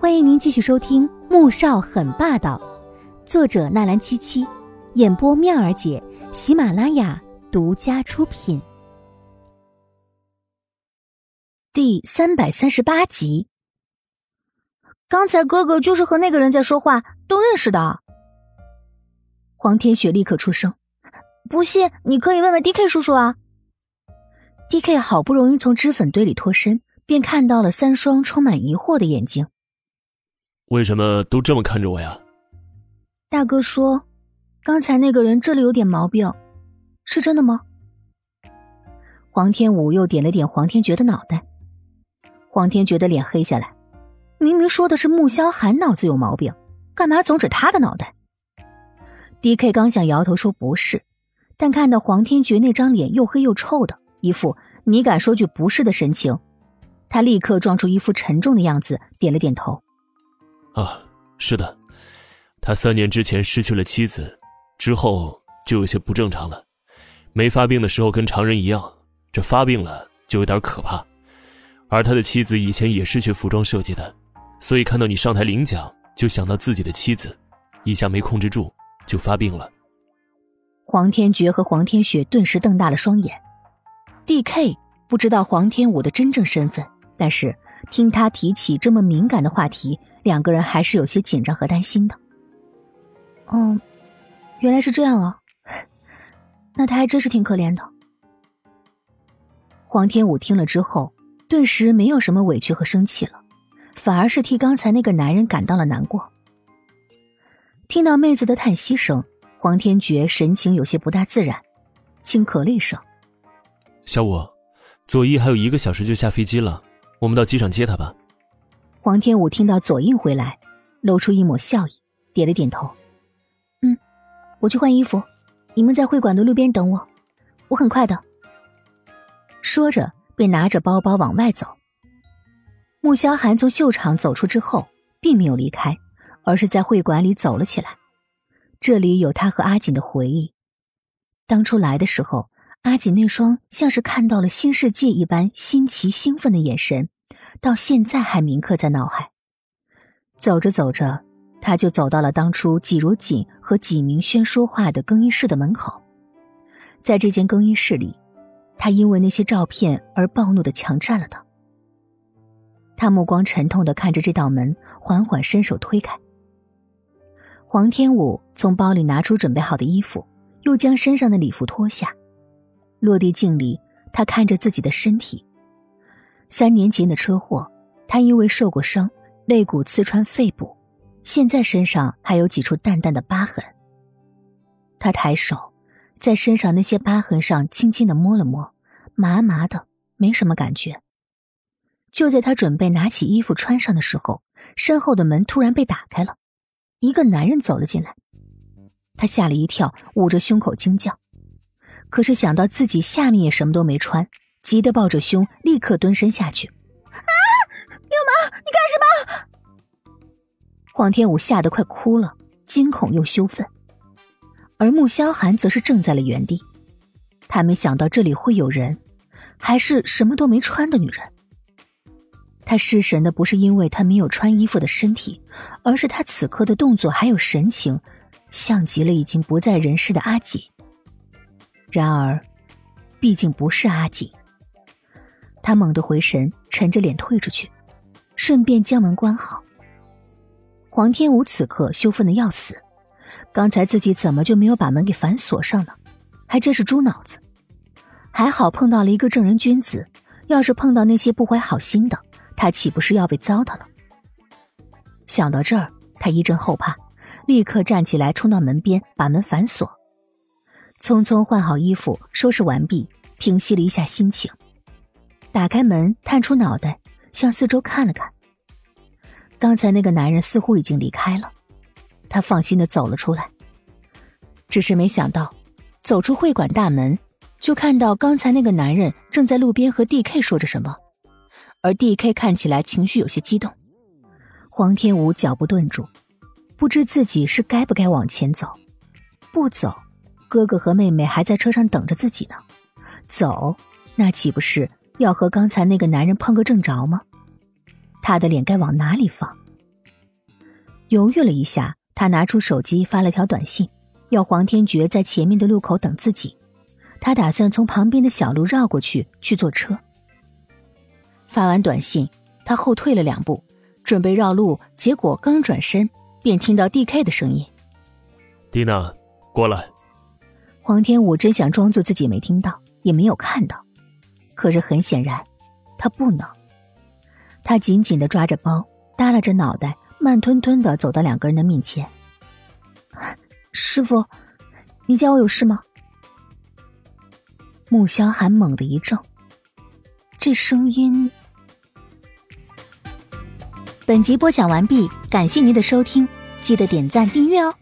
欢迎您继续收听《穆少很霸道》，作者纳兰七七，演播妙儿姐，喜马拉雅独家出品。第三百三十八集。刚才哥哥就是和那个人在说话，都认识的。黄天雪立刻出声：“不信，你可以问问 D K 叔叔啊。”D K 好不容易从脂粉堆里脱身，便看到了三双充满疑惑的眼睛。为什么都这么看着我呀？大哥说，刚才那个人这里有点毛病，是真的吗？黄天武又点了点黄天觉的脑袋，黄天觉的脸黑下来，明明说的是穆萧寒脑子有毛病，干嘛总指他的脑袋？D K 刚想摇头说不是，但看到黄天觉那张脸又黑又臭的，一副你敢说句不是的神情，他立刻装出一副沉重的样子，点了点头。啊，是的，他三年之前失去了妻子，之后就有些不正常了。没发病的时候跟常人一样，这发病了就有点可怕。而他的妻子以前也是学服装设计的，所以看到你上台领奖，就想到自己的妻子，一下没控制住就发病了。黄天觉和黄天雪顿时瞪大了双眼。D.K. 不知道黄天武的真正身份，但是听他提起这么敏感的话题。两个人还是有些紧张和担心的。哦，原来是这样啊，那他还真是挺可怜的。黄天武听了之后，顿时没有什么委屈和生气了，反而是替刚才那个男人感到了难过。听到妹子的叹息声，黄天觉神情有些不大自然，轻咳了一声：“小五，左一还有一个小时就下飞机了，我们到机场接他吧。”黄天武听到左印回来，露出一抹笑意，点了点头：“嗯，我去换衣服，你们在会馆的路边等我，我很快的。”说着，便拿着包包往外走。穆萧寒从秀场走出之后，并没有离开，而是在会馆里走了起来。这里有他和阿锦的回忆。当初来的时候，阿锦那双像是看到了新世界一般新奇兴奋的眼神。到现在还铭刻在脑海。走着走着，他就走到了当初季如锦和季明轩说话的更衣室的门口。在这间更衣室里，他因为那些照片而暴怒的强占了他。他目光沉痛的看着这道门，缓缓伸手推开。黄天武从包里拿出准备好的衣服，又将身上的礼服脱下。落地镜里，他看着自己的身体。三年前的车祸，他因为受过伤，肋骨刺穿肺部，现在身上还有几处淡淡的疤痕。他抬手，在身上那些疤痕上轻轻的摸了摸，麻麻的，没什么感觉。就在他准备拿起衣服穿上的时候，身后的门突然被打开了，一个男人走了进来。他吓了一跳，捂着胸口惊叫，可是想到自己下面也什么都没穿。急得抱着胸，立刻蹲身下去。啊！流氓，你干什么？黄天武吓得快哭了，惊恐又羞愤。而穆萧寒则是怔在了原地，他没想到这里会有人，还是什么都没穿的女人。他失神的不是因为他没有穿衣服的身体，而是他此刻的动作还有神情，像极了已经不在人世的阿锦。然而，毕竟不是阿锦。他猛地回神，沉着脸退出去，顺便将门关好。黄天武此刻羞愤的要死，刚才自己怎么就没有把门给反锁上呢？还真是猪脑子！还好碰到了一个正人君子，要是碰到那些不怀好心的，他岂不是要被糟蹋了？想到这儿，他一阵后怕，立刻站起来冲到门边，把门反锁，匆匆换好衣服，收拾完毕，平息了一下心情。打开门，探出脑袋，向四周看了看。刚才那个男人似乎已经离开了，他放心的走了出来。只是没想到，走出会馆大门，就看到刚才那个男人正在路边和 D.K 说着什么，而 D.K 看起来情绪有些激动。黄天武脚步顿住，不知自己是该不该往前走。不走，哥哥和妹妹还在车上等着自己呢；走，那岂不是？要和刚才那个男人碰个正着吗？他的脸该往哪里放？犹豫了一下，他拿出手机发了条短信，要黄天觉在前面的路口等自己。他打算从旁边的小路绕过去去坐车。发完短信，他后退了两步，准备绕路，结果刚转身，便听到 D.K 的声音：“蒂娜，过来。”黄天武真想装作自己没听到，也没有看到，可是很显然，他不能。他紧紧的抓着包，耷拉着脑袋，慢吞吞的走到两个人的面前：“师傅，你叫我有事吗？”穆萧寒猛地一怔，这声音。本集播讲完毕，感谢您的收听，记得点赞订阅哦。